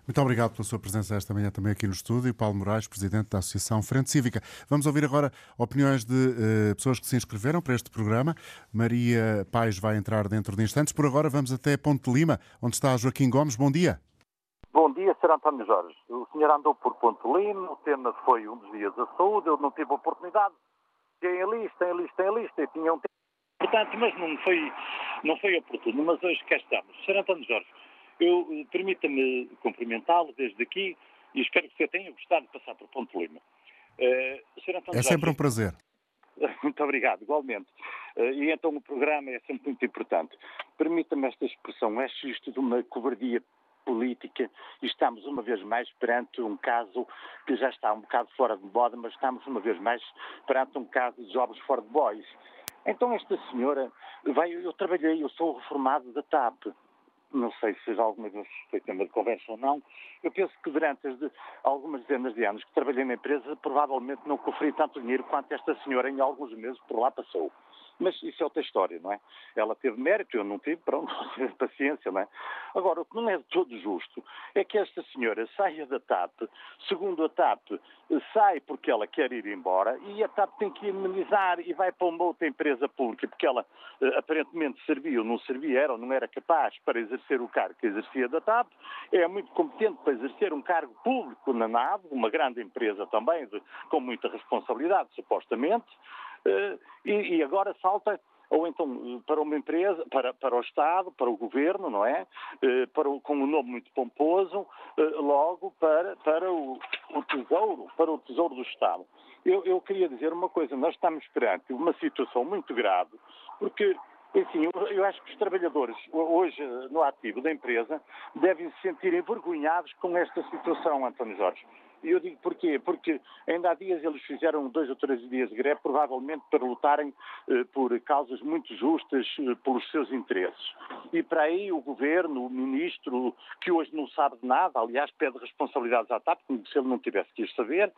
Muito obrigado pela sua presença esta manhã também aqui no estúdio. Paulo Moraes, Presidente da Associação Frente Cívica. Vamos ouvir agora opiniões de uh, pessoas que se inscreveram para este programa. Maria Pais vai entrar dentro de instantes. Por agora vamos até Ponte Lima, onde está Joaquim Gomes. Bom dia. Bom dia, Sr. António Jorge. O senhor andou por Ponte Lima, o tema foi um dos dias da saúde, eu não tive oportunidade. Tem a lista, tem a lista, tem a lista, e tinha um tempo importante, mas não foi, não foi oportuno. Mas hoje cá estamos. Sr. António Jorge, eu eh, permita-me cumprimentá-lo desde aqui e espero que você tenha gostado de passar por Ponte Lima. Uh, é sempre um prazer. Muito obrigado, igualmente. Uh, e então o programa é sempre muito importante. Permita-me esta expressão, é isto de uma covardia política e estamos uma vez mais perante um caso que já está um bocado fora de moda, mas estamos uma vez mais perante um caso de jovens fora de boys. Então esta senhora, vai, eu trabalhei, eu sou reformado da TAP, não sei se alguma vez foi tema de conversa ou não, eu penso que durante de, algumas dezenas de anos que trabalhei na empresa, provavelmente não conferi tanto dinheiro quanto esta senhora em alguns meses por lá passou. Mas isso é outra história, não é? Ela teve mérito, eu não tive, pronto, paciência, não é? Agora, o que não é de todo justo é que esta senhora saia da TAP, segundo a TAP, sai porque ela quer ir embora e a TAP tem que indemnizar e vai para uma outra empresa pública porque ela eh, aparentemente servia ou não servia, era ou não era capaz para exercer o cargo que exercia da TAP, é muito competente para exercer um cargo público na NAV, uma grande empresa também, de, com muita responsabilidade, supostamente, e, e, agora salta ou então para uma empresa, para, para o Estado, para o Governo, não é? Para o, com um nome muito pomposo, logo para, para o, o Tesouro, para o Tesouro do Estado. Eu, eu queria dizer uma coisa, nós estamos perante uma situação muito grave, porque enfim, eu acho que os trabalhadores hoje no ativo da empresa devem se sentir envergonhados com esta situação, António Jorge. E eu digo porquê? Porque ainda há dias eles fizeram dois ou três dias de greve, provavelmente para lutarem eh, por causas muito justas eh, pelos seus interesses. E para aí o governo, o ministro, que hoje não sabe de nada, aliás, pede responsabilidades à TAP, como se ele não tivesse que saber.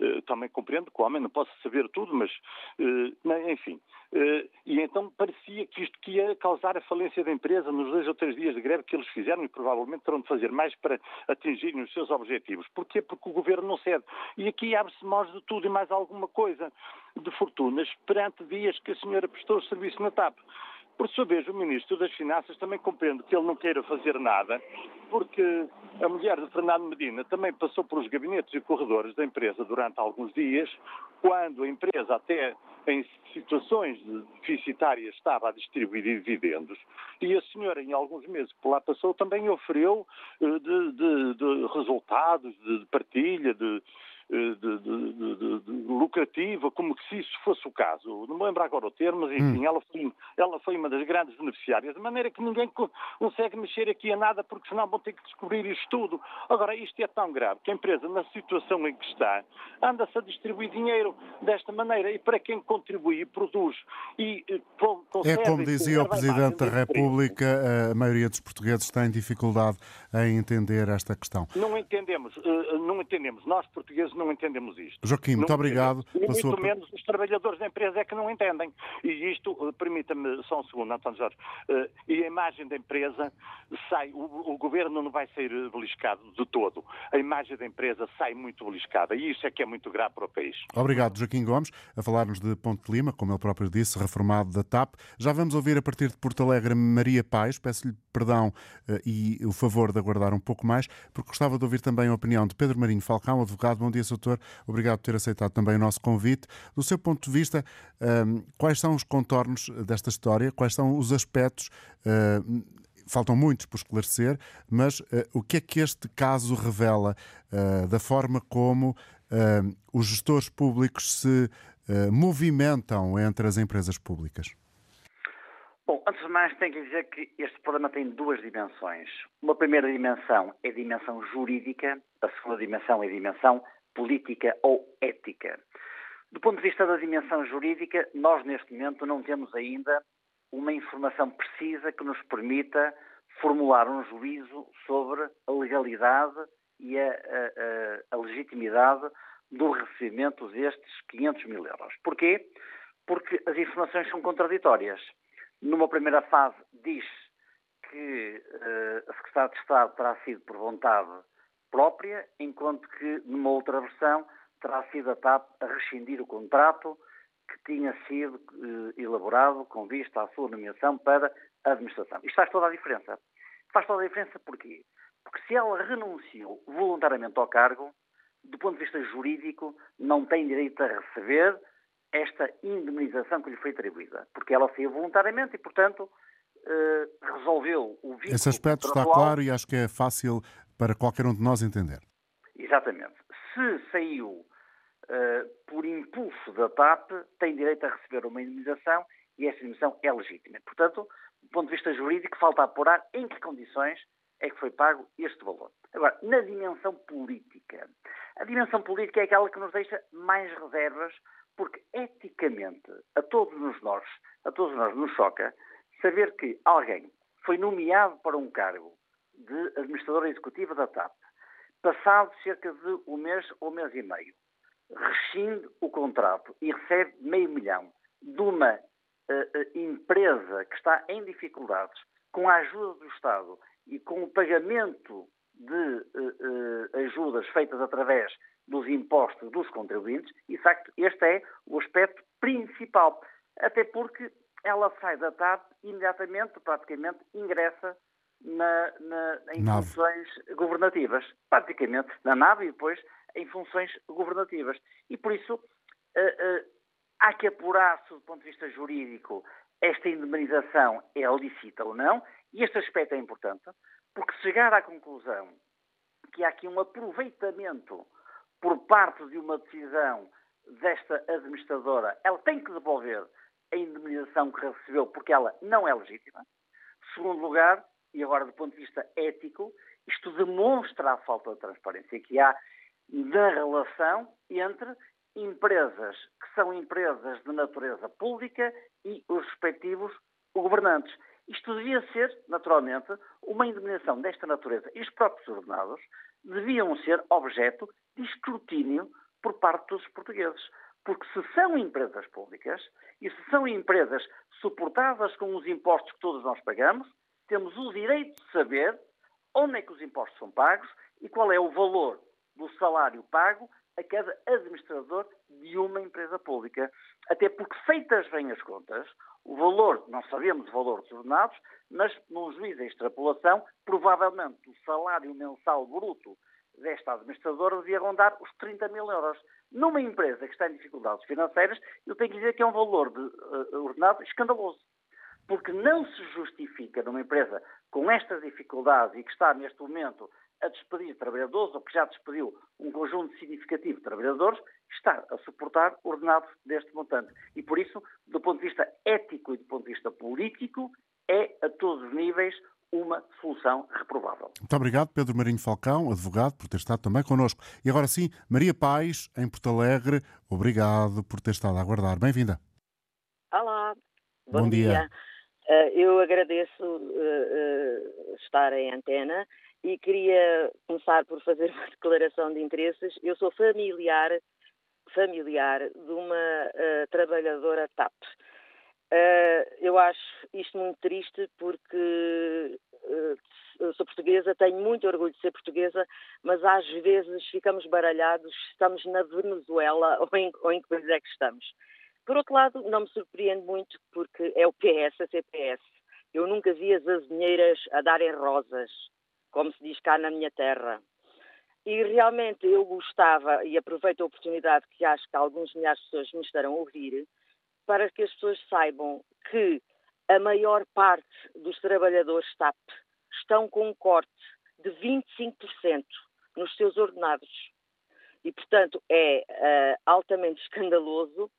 Eh, também compreendo que o homem não possa saber tudo, mas, eh, enfim. Eh, e então parecia que isto que ia causar a falência da empresa nos dois ou três dias de greve que eles fizeram e provavelmente terão de fazer mais para atingirem os seus objetivos. Porquê? Porque o governo não cede. E aqui abre-se mãos de tudo e mais alguma coisa, de fortunas, perante dias que a senhora prestou serviço na TAP. Por sua vez, o Ministro das Finanças também compreende que ele não queira fazer nada, porque a mulher de Fernando Medina também passou pelos gabinetes e corredores da empresa durante alguns dias, quando a empresa até em situações deficitárias estava a distribuir dividendos. E a senhora, em alguns meses que lá passou, também oferiu eh, de, de, de resultados, de partilha, de, de, de, de, de, lucrativa, como se isso fosse o caso. Não me lembro agora o termo, mas enfim, hum. ela, foi, ela foi uma das grandes beneficiárias, de maneira que ninguém consegue mexer aqui a nada, porque senão vão ter que descobrir isto tudo. Agora, isto é tão grave que a empresa, na situação em que está, anda-se a distribuir dinheiro desta maneira e para quem contribui e produz e eh, É como dizia o Presidente da República, a maioria dos portugueses tem dificuldade em entender esta questão. Não entendemos, eh, não entendemos. Nós, portugueses, não entendemos isto. Joaquim, muito obrigado. E muito sua... menos os trabalhadores da empresa é que não entendem. E isto, eh, permita-me só um segundo, António Jorge, uh, e a imagem da empresa sai, o, o, governo não vai ser beliscado de todo. A imagem da empresa sai muito beliscada e isso é que é muito grave para o país. Obrigado, Joaquim Gomes, a falar-nos de Ponte de Lima, como ele próprio disse, reformado da TAP. Já vamos ouvir a partir de Porto Alegre Maria Paz, peço-lhe perdão uh, e o favor de aguardar um pouco mais, porque gostava de ouvir também a opinião de Pedro Marinho Falcão, advogado. Bom dia, doutor. Obrigado por ter aceitado também o nosso convite. Do seu ponto de vista, um, quais são os contornos desta história? Quais são os aspectos? Uh, faltam muitos por esclarecer, mas uh, o que é que este caso revela da forma como os gestores públicos se movimentam entre as empresas públicas? Bom, antes de mais, tenho que dizer que este problema tem duas dimensões. Uma primeira dimensão é a dimensão jurídica, a segunda dimensão é a dimensão política ou ética. Do ponto de vista da dimensão jurídica, nós neste momento não temos ainda uma informação precisa que nos permita formular um juízo sobre a legalidade e a, a, a legitimidade do recebimento destes 500 mil euros. Porquê? Porque as informações são contraditórias. Numa primeira fase diz que uh, a Secretaria de Estado terá sido por vontade própria, enquanto que numa outra versão terá sido a TAP a rescindir o contrato que tinha sido eh, elaborado com vista à sua nomeação para a administração. Isto faz toda a diferença. Faz toda a diferença porquê? Porque se ela renunciou voluntariamente ao cargo, do ponto de vista jurídico, não tem direito a receber esta indemnização que lhe foi atribuída, porque ela saiu voluntariamente e, portanto, eh, resolveu o vínculo Esse aspecto está claro e acho que é fácil para qualquer um de nós entender. Exatamente. Se saiu uh, por impulso da TAP, tem direito a receber uma indemnização e essa indemnização é legítima. Portanto, do ponto de vista jurídico, falta apurar em que condições é que foi pago este valor. Agora, na dimensão política. A dimensão política é aquela que nos deixa mais reservas, porque eticamente, a todos nós, a todos nós nos choca saber que alguém foi nomeado para um cargo de administradora executiva da TAP, passado cerca de um mês ou um mês e meio, rescinde o contrato e recebe meio milhão de uma uh, empresa que está em dificuldades, com a ajuda do Estado e com o pagamento de uh, uh, ajudas feitas através dos impostos dos contribuintes, e facto este é o aspecto principal. Até porque ela sai da TAP imediatamente, praticamente, ingressa na, na, em nave. funções governativas, praticamente na nave e depois em funções governativas. E por isso uh, uh, há que apurar-se do ponto de vista jurídico esta indemnização é lícita ou não, e este aspecto é importante, porque chegar à conclusão que há aqui um aproveitamento por parte de uma decisão desta administradora, ela tem que devolver a indemnização que recebeu porque ela não é legítima. Segundo lugar, e agora do ponto de vista ético, isto demonstra a falta de transparência que há na relação entre empresas que são empresas de natureza pública e os respectivos governantes. Isto devia ser, naturalmente, uma indemnização desta natureza e os próprios ordenados deviam ser objeto de escrutínio por parte dos portugueses. Porque se são empresas públicas e se são empresas suportadas com os impostos que todos nós pagamos, temos o direito de saber onde é que os impostos são pagos e qual é o valor do salário pago a cada administrador de uma empresa pública. Até porque, feitas bem as contas, o valor, não sabemos o valor dos ordenados, mas num juízo de extrapolação, provavelmente o salário mensal bruto desta administradora devia rondar os 30 mil euros. Numa empresa que está em dificuldades financeiras, eu tenho que dizer que é um valor de uh, ordenado escandaloso. Porque não se justifica numa empresa com estas dificuldades e que está neste momento a despedir trabalhadores, ou que já despediu um conjunto significativo de trabalhadores, está a suportar ordenados deste montante. E por isso, do ponto de vista ético e do ponto de vista político, é a todos os níveis uma solução reprovável. Muito obrigado, Pedro Marinho Falcão, advogado, por ter estado também connosco. E agora sim, Maria Paz, em Porto Alegre, obrigado por ter estado a aguardar. Bem-vinda. Olá, bom, bom dia. dia. Uh, eu agradeço uh, uh, estar em antena e queria começar por fazer uma declaração de interesses. Eu sou familiar, familiar de uma trabalhadora TAP. Eu acho isto muito triste porque sou portuguesa, tenho muito orgulho de ser portuguesa, mas às vezes ficamos baralhados, estamos na Venezuela ou em, ou em que país é que estamos. Por outro lado, não me surpreende muito porque é o PS a CPS. Eu nunca vi as azinheiras a darem rosas, como se diz cá na minha terra. E realmente eu gostava, e aproveito a oportunidade que acho que alguns milhares de pessoas me estarão a ouvir, para que as pessoas saibam que a maior parte dos trabalhadores TAP estão com um corte de 25% nos seus ordenados. E, portanto, é uh, altamente escandaloso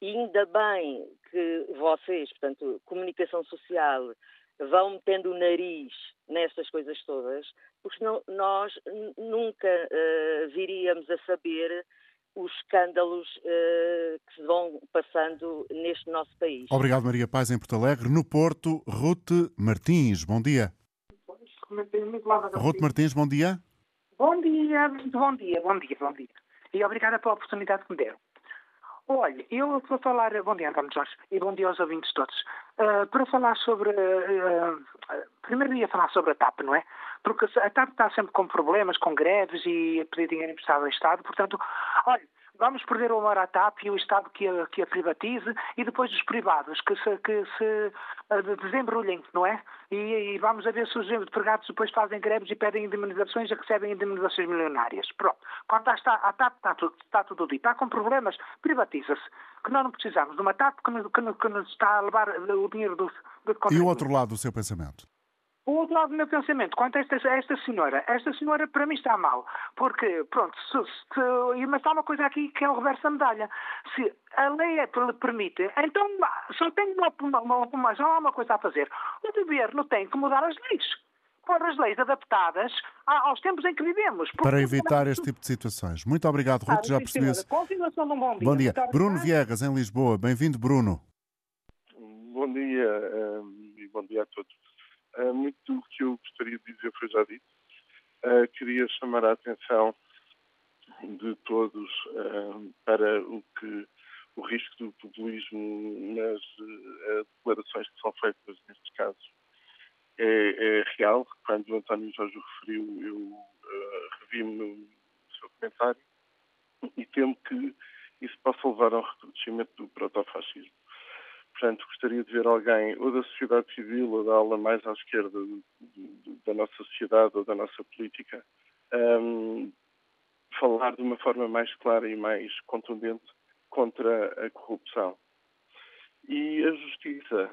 e ainda bem que vocês, portanto, comunicação social, vão metendo o nariz nestas coisas todas, porque não, nós nunca uh, viríamos a saber os escândalos uh, que se vão passando neste nosso país. Obrigado, Maria Paz, em Porto Alegre. No Porto, Ruth Martins, bom dia. Ruth Martins, bom dia. Bom dia, bom dia, bom dia, bom dia. E obrigada pela oportunidade que me deram. Olha, eu vou falar. Bom dia, António Jorge, e bom dia aos ouvintes todos. Uh, para falar sobre. Uh, uh, primeiro ia falar sobre a TAP, não é? Porque a TAP está sempre com problemas, com greves e a pedir dinheiro emprestado ao Estado. Portanto, olha, vamos perder o amor à TAP e o Estado que a, que a privatize e depois os privados que se, que se desembrulhem, não é? E, e, vamos a ver se os empregados depois fazem greves e pedem indemnizações e recebem indemnizações milionárias. Pronto. Quanto à, à TAP, está tudo, está tudo dito. Está com problemas, privatiza-se. Que nós não precisamos de uma TAP que nos, que, que nos está a levar o dinheiro do, do E o outro lado do seu pensamento? O outro lado do meu pensamento, quanto a esta, a esta senhora, esta senhora para mim está mal, porque, pronto, se, se, mas há uma coisa aqui que é o reverso da medalha. Se a lei é, lhe permite, então só tem uma, uma, uma, só há uma coisa a fazer. O governo tem que mudar as leis pôr as leis adaptadas aos tempos em que vivemos. Para evitar este tipo de situações. Muito obrigado, Ruth. Ah, já percebi. Continuação de um bom dia. Bom dia. Bruno Viegas, em Lisboa. Bem-vindo, Bruno. Bom dia um, e bom dia a todos. Uh, muito do que eu gostaria de dizer foi já dito. Uh, queria chamar a atenção de todos uh, para o que o risco do populismo nas declarações que são feitas nestes casos é, é real. Quando o António Jorge o referiu, eu revi-me no seu comentário e temo que isso possa levar ao recrudescimento do protofascismo. Portanto, gostaria de ver alguém, ou da sociedade civil, ou da ala mais à esquerda da nossa sociedade ou da nossa política, um, falar de uma forma mais clara e mais contundente contra a corrupção. E a Justiça,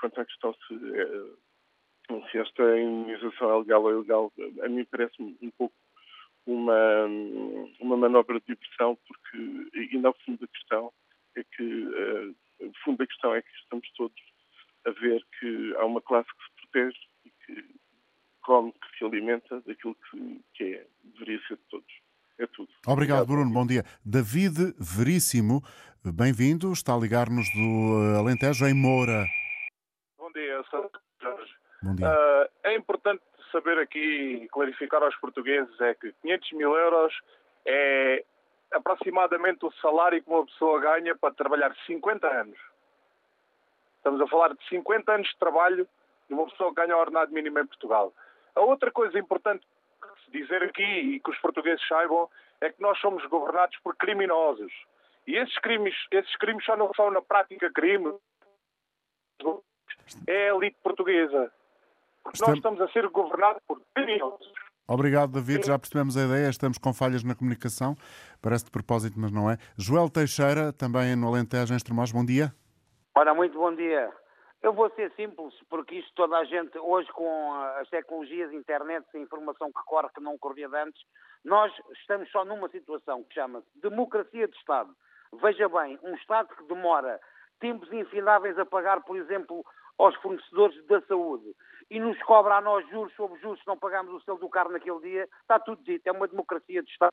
quanto à questão se, eh, se esta indenização é legal ou ilegal, a mim parece-me um pouco uma, uma manobra de diversão, porque ainda ao fundo da questão é que uh, o fundo da questão é que estamos todos a ver que há uma classe que se protege e que come, que se alimenta daquilo que, que é, deveria ser de todos. É tudo. Obrigado, Bruno. Bom dia. David Veríssimo, bem-vindo. Está a ligar-nos do Alentejo, em Moura. Bom dia, Jorge. Bom dia. Uh, é importante saber aqui e clarificar aos portugueses é que 500 mil euros é aproximadamente o salário que uma pessoa ganha para trabalhar 50 anos. Estamos a falar de 50 anos de trabalho de uma pessoa que ganha o ordenado mínimo em Portugal. A outra coisa importante dizer aqui e que os portugueses saibam é que nós somos governados por criminosos. E esses crimes, esses crimes só não são na prática crime. É a elite portuguesa. Porque nós estamos a ser governados por criminosos. Obrigado, David. Já percebemos a ideia. Estamos com falhas na comunicação. Parece de propósito, mas não é. Joel Teixeira, também no Alentejo, em Estremoz. Bom dia. Ora, muito bom dia. Eu vou ser simples, porque isto toda a gente, hoje com as tecnologias, internet, a informação que corre, que não corria de antes, nós estamos só numa situação que chama-se democracia de Estado. Veja bem, um Estado que demora tempos infindáveis a pagar, por exemplo, aos fornecedores da saúde e nos cobra a nós juros sobre juros se não pagamos o selo do carro naquele dia, está tudo dito, é uma democracia de Estado.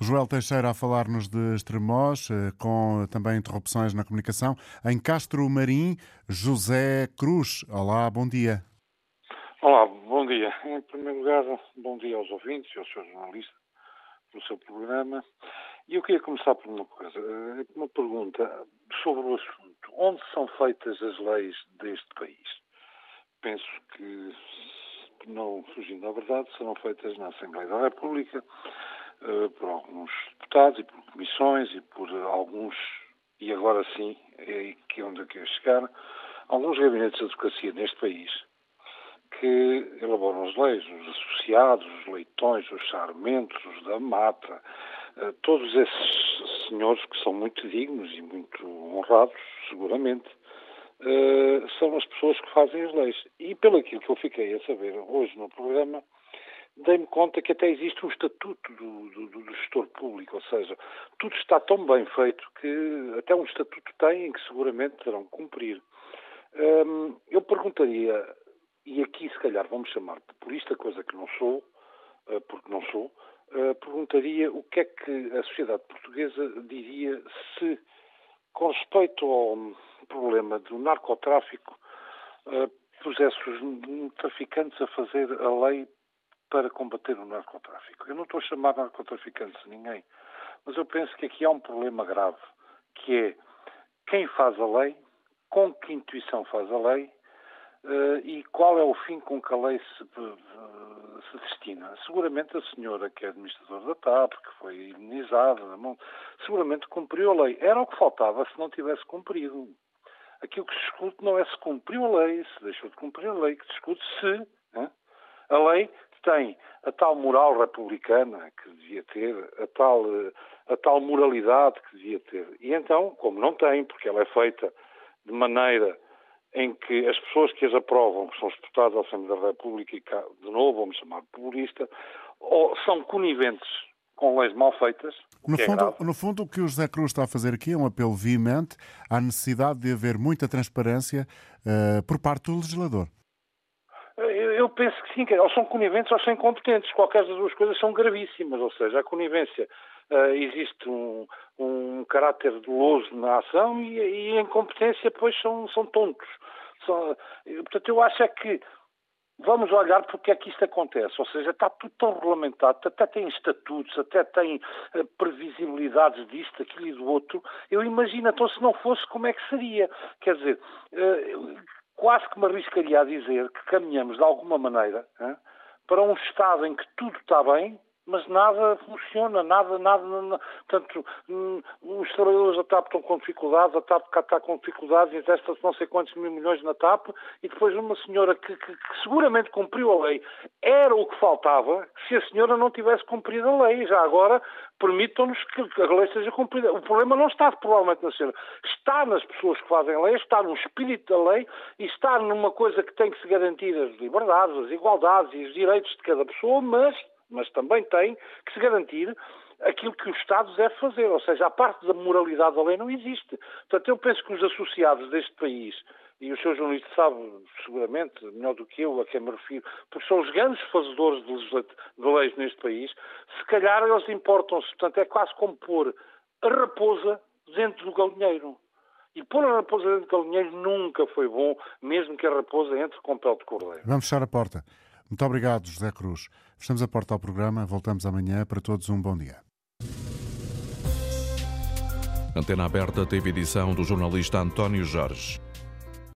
O Joel Teixeira a falar-nos de Estremoz, eh, com também interrupções na comunicação. Em Castro Marim, José Cruz. Olá, bom dia. Olá, bom dia. Em primeiro lugar, bom dia aos ouvintes e aos seus jornalistas pelo seu programa. E eu queria começar por uma coisa, eh, uma pergunta sobre o assunto. Onde são feitas as leis deste país? Penso que, não fugindo da verdade, serão feitas na Assembleia da República, eh, por alguns deputados e por comissões e por alguns, e agora sim, é que onde eu quero chegar, alguns gabinetes de advocacia neste país que elaboram as leis, os associados, os leitões, os sarmentos, os da mata, todos esses senhores que são muito dignos e muito honrados, seguramente, eh, são as pessoas que fazem as leis. E pelo aquilo que eu fiquei a saber hoje no programa, dei-me conta que até existe um estatuto do, do, do, gestor público, ou seja, tudo está tão bem feito que até um estatuto tem que seguramente terão que cumprir. Hum, eu perguntaria, e aqui se calhar vamos chamar populista, coisa que não sou, uh, porque não sou, uh, perguntaria o que é que a sociedade portuguesa diria se, com respeito ao problema do narcotráfico, uh, pusesse os traficantes a fazer a lei para combater o narcotráfico. Eu não estou a chamar narcotraficantes ninguém, mas eu penso que aqui há um problema grave, que é quem faz a lei, com que intuição faz a lei uh, e qual é o fim com que a lei se, uh, se destina. Seguramente a senhora que é administradora da TAP, que foi imunizada, seguramente cumpriu a lei. Era o que faltava se não tivesse cumprido. Aquilo que se discute não é se cumpriu a lei, se deixou de cumprir a lei, que se discute se né, a lei tem a tal moral republicana que devia ter, a tal, a tal moralidade que devia ter. E então, como não tem, porque ela é feita de maneira em que as pessoas que as aprovam, que são deputados da Assembleia da República, e cá, de novo vamos chamar de populista, ou são coniventes com leis mal feitas. No é fundo, no fundo, o que o José Cruz está a fazer aqui é um apelo veemente à necessidade de haver muita transparência uh, por parte do legislador. Eu penso que sim, que ou são coniventes ou são incompetentes. Qualquer das duas coisas são gravíssimas. Ou seja, a conivência uh, existe um, um caráter doloso na ação e, e a incompetência, pois, são, são tontos. São, portanto, eu acho é que vamos olhar porque é que isto acontece. Ou seja, está tudo tão regulamentado, até tem estatutos, até tem uh, previsibilidades disto, aquilo e do outro. Eu imagino, então, se não fosse, como é que seria? Quer dizer, uh, quase que me arriscaria a dizer que caminhamos de alguma maneira para um Estado em que tudo está bem, mas nada funciona, nada, nada, nada portanto, os trabalhadores da TAP estão com dificuldades, a TAP cá está com dificuldades, investe-se não sei quantos mil milhões na TAP, e depois uma senhora que, que, que, seguramente cumpriu a lei, era o que faltava, se a senhora não tivesse cumprido a lei, já agora permitam-nos que a lei seja cumprida. O problema não está provavelmente na senhora, está nas pessoas que fazem a lei, está no espírito da lei e está numa coisa que tem que se garantir as liberdades, as igualdades e os direitos de cada pessoa, mas mas também tem que se garantir aquilo que o Estado deve fazer, ou seja, a parte da moralidade da lei não existe. Portanto, eu penso que os associados deste país, e o Sr. jornalista sabe seguramente, melhor do que eu, a quem me refiro, porque são os grandes fazedores de, de leis neste país, se calhar eles importam-se, portanto, é quase como pôr a raposa dentro do galinheiro. E pôr a raposa dentro do galinheiro nunca foi bom, mesmo que a raposa entre com pele de cordeiro. Vamos fechar a porta. Muito obrigado, José Cruz. Fechamos a porta ao programa. Voltamos amanhã. Para todos, um bom dia. Antena Aberta teve edição do jornalista António Jorge.